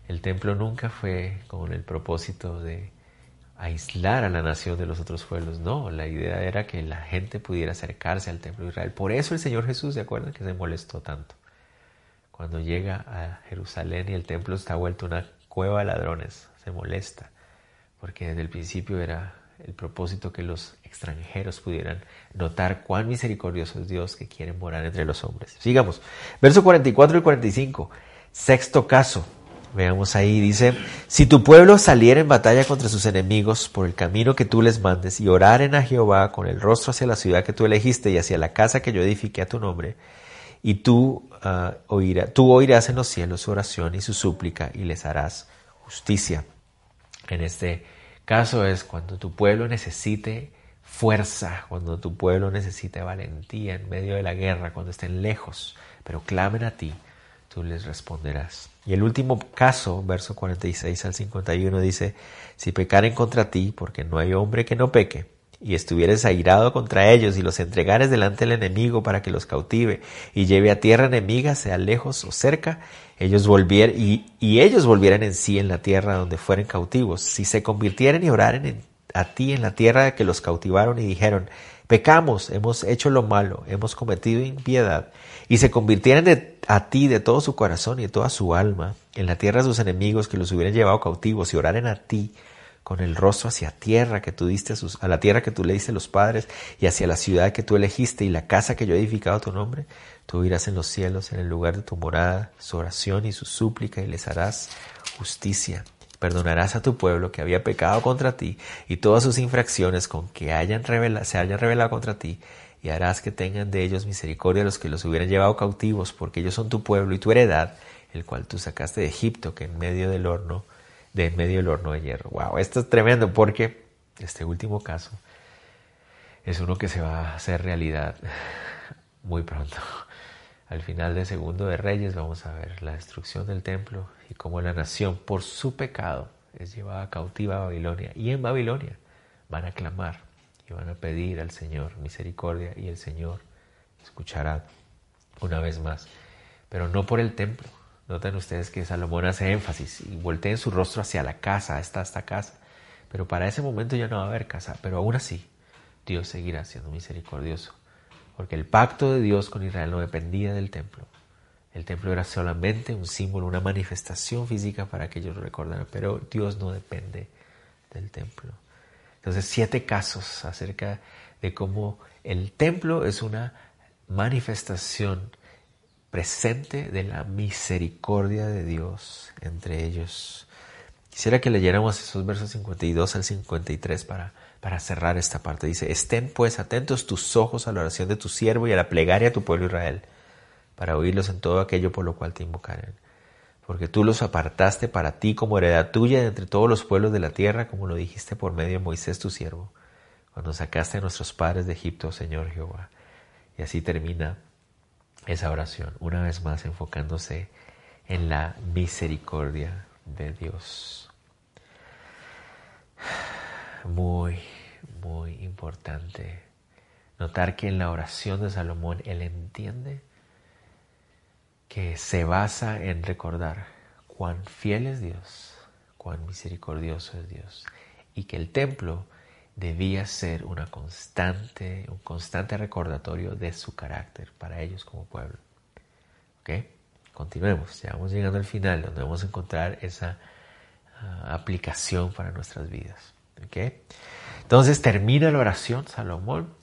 el templo nunca fue con el propósito de aislar a la nación de los otros pueblos. No, la idea era que la gente pudiera acercarse al templo de Israel. Por eso el Señor Jesús, ¿se acuerdan que se molestó tanto? Cuando llega a Jerusalén y el templo está vuelto una cueva de ladrones, se molesta, porque desde el principio era el propósito que los extranjeros pudieran notar cuán misericordioso es Dios que quiere morar entre los hombres. Sigamos. Verso 44 y 45. Sexto caso. Veamos ahí, dice, si tu pueblo saliera en batalla contra sus enemigos por el camino que tú les mandes y oraren a Jehová con el rostro hacia la ciudad que tú elegiste y hacia la casa que yo edifiqué a tu nombre, y tú, uh, tú oirás en los cielos su oración y su súplica y les harás justicia. En este caso es cuando tu pueblo necesite fuerza, cuando tu pueblo necesite valentía en medio de la guerra, cuando estén lejos, pero clamen a ti, tú les responderás. Y el último caso, verso 46 al 51, dice, si pecaren contra ti, porque no hay hombre que no peque, y estuvieres airado contra ellos y los entregares delante del enemigo para que los cautive y lleve a tierra enemiga, sea lejos o cerca, ellos volvieran y, ellos volvieran en sí en la tierra donde fueren cautivos. Si se convirtieren y oraren a ti en la tierra que los cautivaron y dijeron, pecamos, hemos hecho lo malo, hemos cometido impiedad, y se convirtieran a ti de todo su corazón y de toda su alma en la tierra de sus enemigos que los hubieran llevado cautivos y oraren a ti, con el rostro hacia tierra que tú diste a, sus, a la tierra que tú le diste a los padres y hacia la ciudad que tú elegiste y la casa que yo he edificado a tu nombre, tú irás en los cielos en el lugar de tu morada, su oración y su súplica y les harás justicia. Perdonarás a tu pueblo que había pecado contra ti y todas sus infracciones con que hayan se hayan revelado contra ti y harás que tengan de ellos misericordia los que los hubieran llevado cautivos porque ellos son tu pueblo y tu heredad, el cual tú sacaste de Egipto que en medio del horno de medio del horno de hierro. Wow, esto es tremendo porque este último caso es uno que se va a hacer realidad muy pronto. Al final del segundo de Reyes vamos a ver la destrucción del templo y cómo la nación por su pecado es llevada cautiva a Babilonia. Y en Babilonia van a clamar y van a pedir al Señor misericordia y el Señor escuchará una vez más. Pero no por el templo, Noten ustedes que Salomón hace énfasis y volteen su rostro hacia la casa, está esta casa. Pero para ese momento ya no va a haber casa, pero aún así Dios seguirá siendo misericordioso. Porque el pacto de Dios con Israel no dependía del templo. El templo era solamente un símbolo, una manifestación física para que ellos lo recordaran, pero Dios no depende del templo. Entonces, siete casos acerca de cómo el templo es una manifestación presente de la misericordia de Dios entre ellos. Quisiera que leyéramos esos versos 52 al 53 para, para cerrar esta parte. Dice, estén pues atentos tus ojos a la oración de tu siervo y a la plegaria de tu pueblo Israel, para oírlos en todo aquello por lo cual te invocaren. Porque tú los apartaste para ti como heredad tuya de entre todos los pueblos de la tierra, como lo dijiste por medio de Moisés tu siervo, cuando sacaste a nuestros padres de Egipto, Señor Jehová. Y así termina esa oración, una vez más enfocándose en la misericordia de Dios. Muy, muy importante notar que en la oración de Salomón él entiende que se basa en recordar cuán fiel es Dios, cuán misericordioso es Dios y que el templo debía ser una constante, un constante recordatorio de su carácter para ellos como pueblo. ¿Ok? Continuemos, ya vamos llegando al final donde vamos a encontrar esa ah, aplicación para nuestras vidas. ¿Ok? Entonces termina la oración, Salomón.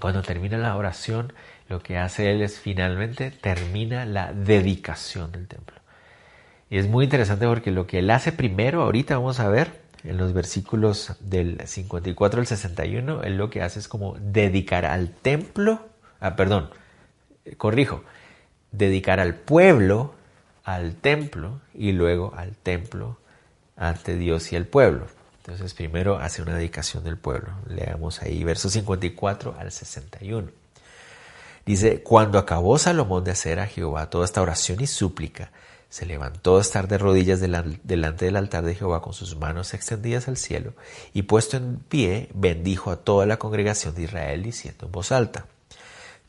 Cuando termina la oración, lo que hace él es finalmente termina la dedicación del templo. Y es muy interesante porque lo que él hace primero, ahorita vamos a ver, en los versículos del 54 al 61, él lo que hace es como dedicar al templo, ah, perdón, corrijo, dedicar al pueblo al templo y luego al templo ante Dios y el pueblo. Entonces primero hace una dedicación del pueblo. Leamos ahí versos 54 al 61. Dice, cuando acabó Salomón de hacer a Jehová toda esta oración y súplica, se levantó a estar de rodillas delante del altar de Jehová con sus manos extendidas al cielo y puesto en pie bendijo a toda la congregación de Israel diciendo en voz alta,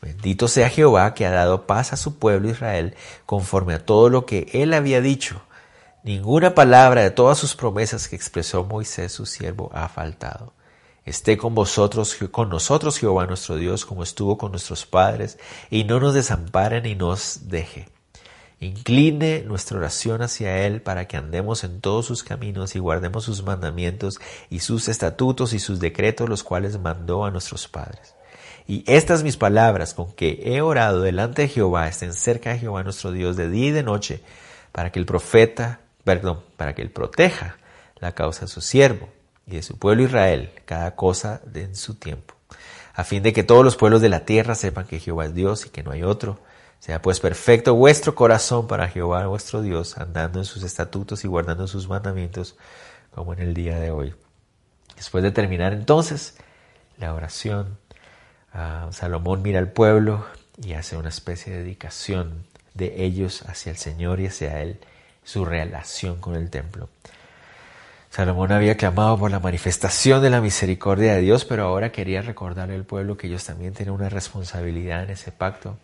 Bendito sea Jehová que ha dado paz a su pueblo Israel conforme a todo lo que él había dicho. Ninguna palabra de todas sus promesas que expresó Moisés su siervo ha faltado. Esté con vosotros, con nosotros Jehová nuestro Dios, como estuvo con nuestros padres, y no nos desampare ni nos deje. Incline nuestra oración hacia Él para que andemos en todos sus caminos y guardemos sus mandamientos y sus estatutos y sus decretos, los cuales mandó a nuestros padres. Y estas mis palabras con que he orado delante de Jehová estén cerca de Jehová nuestro Dios de día y de noche, para que el profeta, perdón, para que él proteja la causa de su siervo y de su pueblo Israel, cada cosa en su tiempo, a fin de que todos los pueblos de la tierra sepan que Jehová es Dios y que no hay otro. Sea pues perfecto vuestro corazón para Jehová vuestro Dios, andando en sus estatutos y guardando sus mandamientos, como en el día de hoy. Después de terminar entonces la oración, Salomón mira al pueblo y hace una especie de dedicación de ellos hacia el Señor y hacia Él, su relación con el templo. Salomón había clamado por la manifestación de la misericordia de Dios, pero ahora quería recordarle al pueblo que ellos también tienen una responsabilidad en ese pacto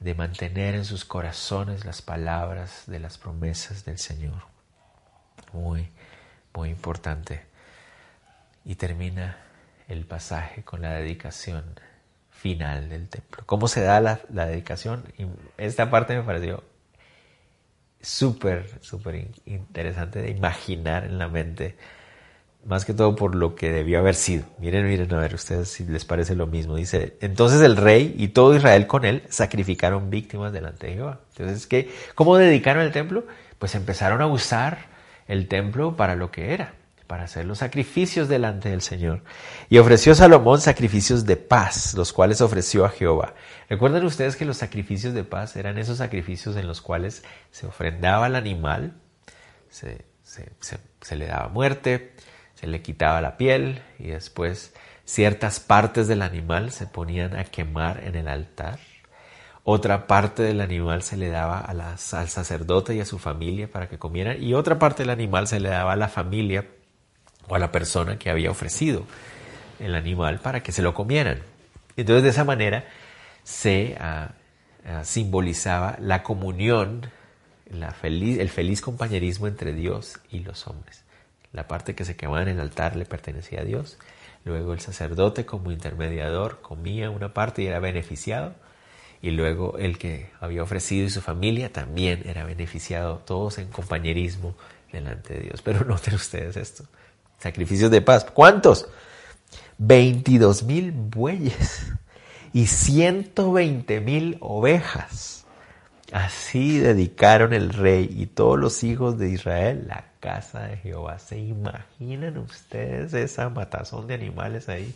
de mantener en sus corazones las palabras de las promesas del Señor. Muy, muy importante. Y termina el pasaje con la dedicación final del templo. ¿Cómo se da la, dedicación? esta parte me pareció súper, súper interesante de imaginar en la mente, más que todo por lo que debió haber sido. Miren, miren, a ver ustedes si les parece lo mismo. Dice, entonces el rey y todo Israel con él sacrificaron víctimas delante de Jehová. Entonces, ¿qué? ¿cómo dedicaron el templo? Pues empezaron a usar el templo para lo que era para hacer los sacrificios delante del Señor. Y ofreció Salomón sacrificios de paz, los cuales ofreció a Jehová. Recuerden ustedes que los sacrificios de paz eran esos sacrificios en los cuales se ofrendaba al animal, se, se le daba muerte, le quitaba la piel y después ciertas partes del animal se ponían a quemar en el altar. Otra parte del animal se le daba al sacerdote y a su familia para que comieran y otra parte del animal se le daba a la familia o a la persona que había ofrecido el animal para que se lo comieran. Entonces de esa manera se ah, ah, simbolizaba la comunión, el feliz compañerismo entre Dios y los hombres. La parte que se quemaba en el altar le pertenecía a Dios. Luego el sacerdote como intermediador comía una parte y era beneficiado. Y luego el que había ofrecido y su familia también era beneficiado, todos en compañerismo delante de Dios. Pero noten ustedes esto sacrificios de paz. ¿Cuántos? 22 mil bueyes y 120 mil ovejas. Así dedicaron el rey y todos los hijos de Israel la casa de Jehová. ¿Se imaginan ustedes esa matazón de animales ahí?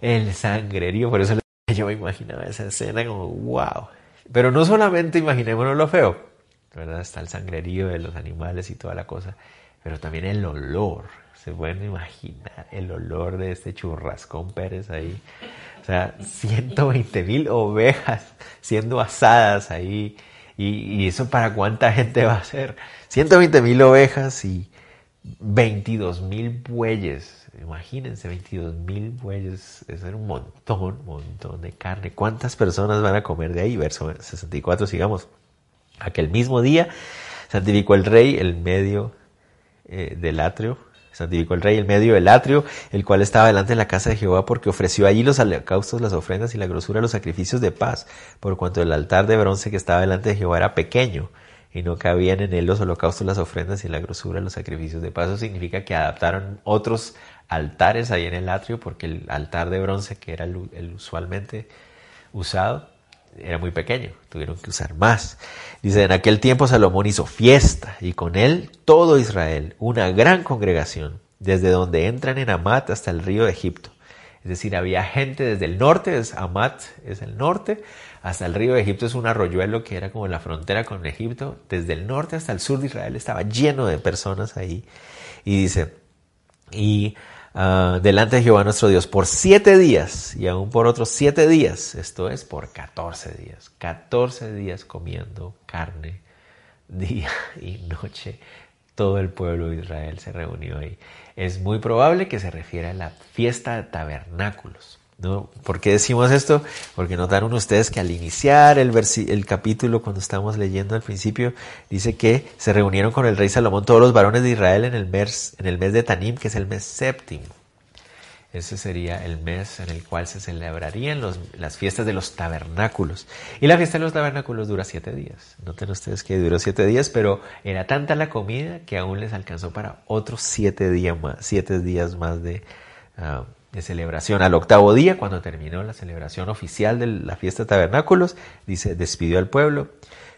El sangrerío, por eso yo me imaginaba esa escena como wow. Pero no solamente imaginémonos lo feo, ¿verdad? Está el sangrerío de los animales y toda la cosa pero también el olor. Se pueden imaginar el olor de este churrascón Pérez ahí. O sea, 120 mil ovejas siendo asadas ahí. Y, eso para cuánta gente va a ser. 120 mil ovejas y 22 mil bueyes. Imagínense, 22 mil bueyes. Es un montón, montón de carne. ¿Cuántas personas van a comer de ahí? Verso 64, sigamos. Aquel mismo día santificó el rey el medio eh, del atrio, santificó el rey el medio del atrio, el cual estaba delante de la casa de Jehová, porque ofreció allí los holocaustos, las ofrendas y la grosura, los sacrificios de paz, por cuanto el altar de bronce que estaba delante de Jehová era pequeño, y no cabían en él los holocaustos, las ofrendas y la grosura, los sacrificios de paz. Eso significa que adaptaron otros altares ahí en el atrio, porque el altar de bronce, que era el usualmente usado, era muy pequeño, tuvieron que usar más. Dice, en aquel tiempo Salomón hizo fiesta y con él todo Israel, una gran congregación, desde donde entran en Amat hasta el río de Egipto. Es decir, había gente desde el norte, es Amat es el norte, hasta el río de Egipto es un arroyuelo que era como la frontera con Egipto. Desde el norte hasta el sur de Israel estaba lleno de personas ahí. Y dice, y Ah, delante de Jehová nuestro Dios por siete días y aún por otros siete días, esto es por catorce días, catorce días comiendo carne día y noche. Todo el pueblo de Israel se reunió ahí. Es muy probable que se refiera a la fiesta de tabernáculos. ¿Por qué decimos esto? Porque notaron ustedes que al iniciar el, el capítulo, cuando estamos leyendo al principio, dice que se reunieron con el rey Salomón todos los varones de Israel en el mes, en el mes de Tanim, que es el mes séptimo. Ese sería el mes en el cual se celebrarían las fiestas de los tabernáculos. Y la fiesta de los tabernáculos dura siete días. Noten ustedes que duró siete días, pero era tanta la comida que aún les alcanzó para otros siete días más, siete días más de, ah, de celebración. Al octavo día, cuando terminó la celebración oficial de la fiesta de tabernáculos, dice, despidió al pueblo.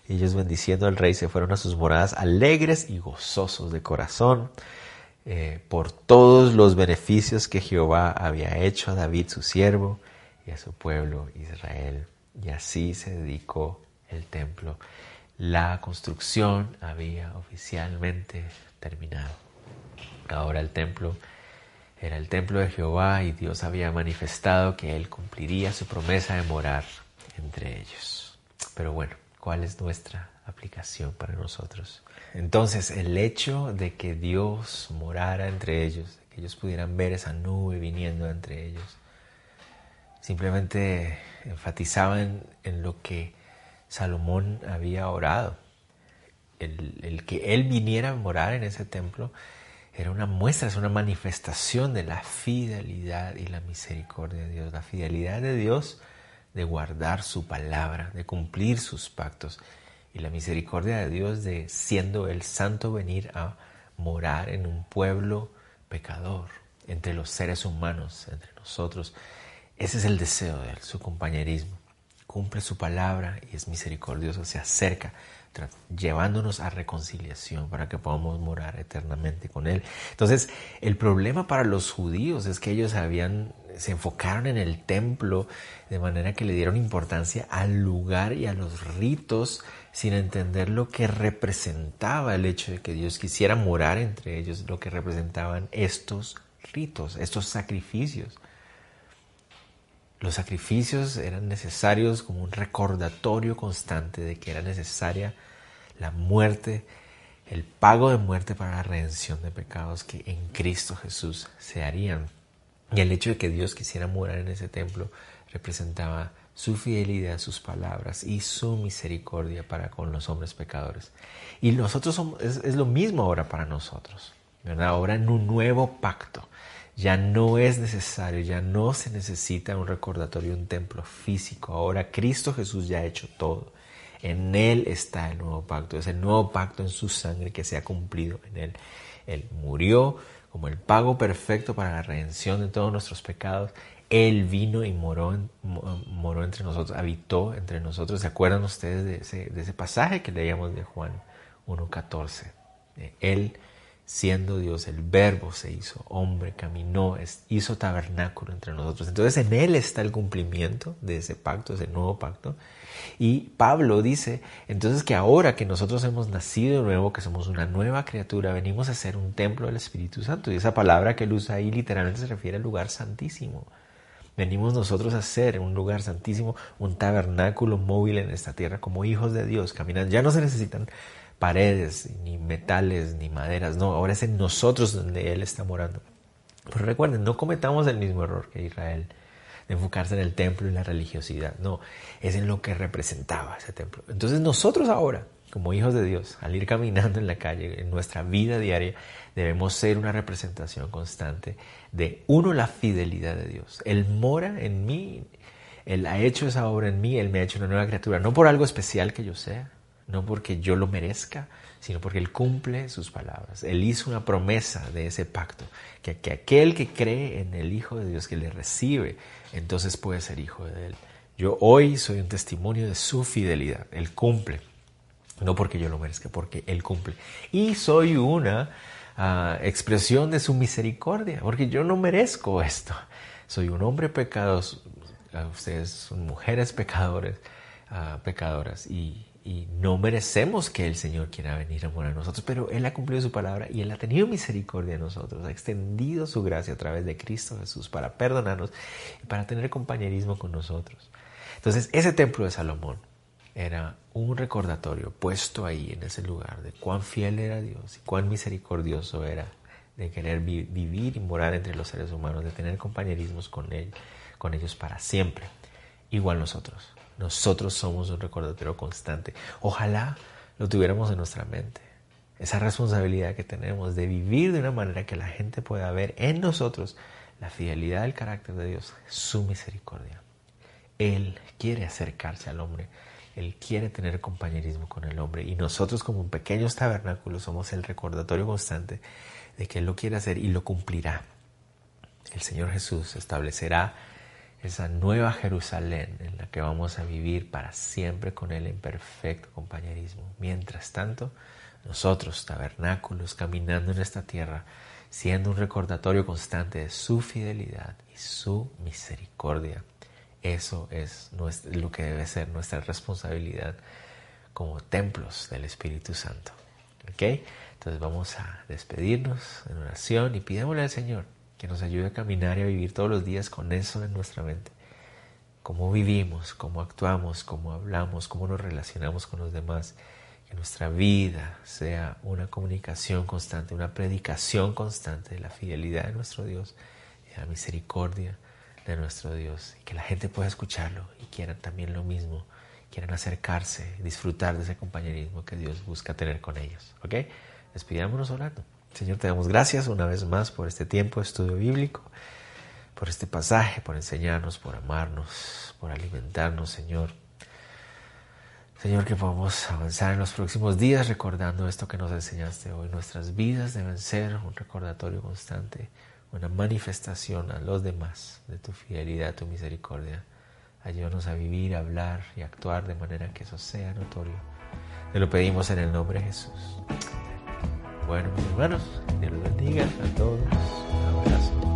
Ellos bendiciendo al rey se fueron a sus moradas alegres y gozosos de corazón eh, por todos los beneficios que Jehová había hecho a David su siervo y a su pueblo Israel. Y así se dedicó el templo. La construcción había oficialmente terminado. Ahora el templo era el templo de Jehová y Dios había manifestado que Él cumpliría su promesa de morar entre ellos. Pero bueno, ¿cuál es nuestra aplicación para nosotros? Entonces, el hecho de que Dios morara entre ellos, que ellos pudieran ver esa nube viniendo entre ellos, simplemente enfatizaba en, lo que Salomón había orado. El, el que Él viniera a morar en ese templo era una muestra, es una manifestación de la fidelidad y la misericordia de Dios, la fidelidad de Dios de guardar su palabra, de cumplir sus pactos y la misericordia de Dios de siendo el santo venir a morar en un pueblo pecador, entre los seres humanos, entre nosotros. Ese es el deseo de Él, su compañerismo. Cumple su palabra y es misericordioso, se acerca llevándonos a reconciliación para que podamos morar eternamente con Él. Entonces, el problema para los judíos es que ellos habían, se enfocaron en el templo de manera que le dieron importancia al lugar y a los ritos sin entender lo que representaba el hecho de que Dios quisiera morar entre ellos, lo que representaban estos ritos, estos sacrificios. Los sacrificios eran necesarios como un recordatorio constante de que era necesaria la muerte, el pago de muerte para la redención de pecados que en Cristo Jesús se harían. Y el hecho de que Dios quisiera morar en ese templo representaba su fidelidad, sus palabras y su misericordia para con los hombres pecadores. Y nosotros somos, es, lo mismo ahora para nosotros, ¿verdad? Ahora en un nuevo pacto ya no es necesario, ya no se necesita un recordatorio, un templo físico. Ahora Cristo Jesús ya ha hecho todo. En Él está el nuevo pacto. Es el nuevo pacto en su sangre que se ha cumplido en Él. Él murió como el pago perfecto para la redención de todos nuestros pecados. Él vino y moró, moró entre nosotros, habitó entre nosotros. ¿Se acuerdan ustedes de ese, pasaje que leíamos de Juan 1.14? Él siendo Dios, el verbo se hizo hombre, caminó, hizo tabernáculo entre nosotros. Entonces en Él está el cumplimiento de ese pacto, ese nuevo pacto. Y Pablo dice, entonces que ahora que nosotros hemos nacido de nuevo, que somos una nueva criatura, venimos a ser un templo del Espíritu Santo. Y esa palabra que él usa ahí literalmente se refiere al lugar santísimo. Venimos nosotros a ser un lugar santísimo, un tabernáculo móvil en esta tierra como hijos de Dios, caminando. Ya no se necesitan paredes, ni metales, ni maderas. No, ahora es en nosotros donde Él está morando. Pero recuerden, no cometamos el mismo error que Israel de enfocarse en el templo y la religiosidad. No, es en lo que representaba ese templo. Entonces nosotros ahora, como hijos de Dios, al ir caminando en la calle, en nuestra vida diaria, debemos ser una representación constante de, uno, la fidelidad de Dios. Él mora en mí, Él ha hecho esa obra en mí, Él me ha hecho una nueva criatura, no por algo especial que yo sea, no porque yo lo merezca, sino porque Él cumple sus palabras. Él hizo una promesa de ese pacto, que, aquel que cree en el Hijo de Dios, que le recibe, entonces puede ser hijo de Él. Yo hoy soy un testimonio de su fidelidad. Él cumple. No porque yo lo merezca, porque Él cumple. Y soy una ah, expresión de su misericordia, porque yo no merezco esto. Soy un hombre pecado, ustedes son mujeres pecadores, uh, pecadoras, y, y, no merecemos que el Señor quiera venir a morar a nosotros, pero Él ha cumplido su palabra y Él ha tenido misericordia de nosotros, ha extendido su gracia a través de Cristo Jesús para perdonarnos y para tener compañerismo con nosotros. Entonces, ese templo de Salomón era un recordatorio puesto ahí en ese lugar de cuán fiel era Dios y cuán misericordioso era de querer vivir y morar entre los seres humanos, de tener compañerismos con, él, con ellos para siempre. Igual nosotros. Nosotros somos un recordatorio constante. Ojalá lo tuviéramos en nuestra mente. Esa responsabilidad que tenemos de vivir de una manera que la gente pueda ver en nosotros la fidelidad del carácter de Dios, su misericordia. Él quiere acercarse al hombre, Él quiere tener compañerismo con el hombre y nosotros como pequeños tabernáculos somos el recordatorio constante de que Él lo quiere hacer y lo cumplirá. El Señor Jesús establecerá esa nueva Jerusalén en la que vamos a vivir para siempre con Él en perfecto compañerismo. Mientras tanto, nosotros, tabernáculos, caminando en esta tierra, siendo un recordatorio constante de su fidelidad y su misericordia eso es lo que debe ser nuestra responsabilidad como templos del Espíritu Santo. ¿Ok? Entonces vamos a despedirnos en oración y pidémosle al Señor que nos ayude a caminar y a vivir todos los días con eso en nuestra mente. Cómo vivimos, cómo actuamos, cómo hablamos, cómo nos relacionamos con los demás. Que nuestra vida sea una comunicación constante, una predicación constante de la fidelidad de nuestro Dios y de la misericordia de nuestro Dios y que la gente pueda escucharlo y quieran también lo mismo, quieran acercarse, disfrutar de ese compañerismo que Dios busca tener con ellos. ¿Ok? Despidámonos orando. Señor, te damos gracias una vez más por este tiempo de estudio bíblico, por este pasaje, por enseñarnos, por amarnos, por alimentarnos, Señor. Señor, que podamos avanzar en los próximos días recordando esto que nos enseñaste hoy. Nuestras vidas deben ser un recordatorio constante una manifestación a los demás de tu fidelidad, tu misericordia. Ayúdanos a vivir, a hablar y actuar de manera que eso sea notorio. Te lo pedimos en el nombre de Jesús. Bueno, mis hermanos, que Dios bendiga a todos. Un abrazo.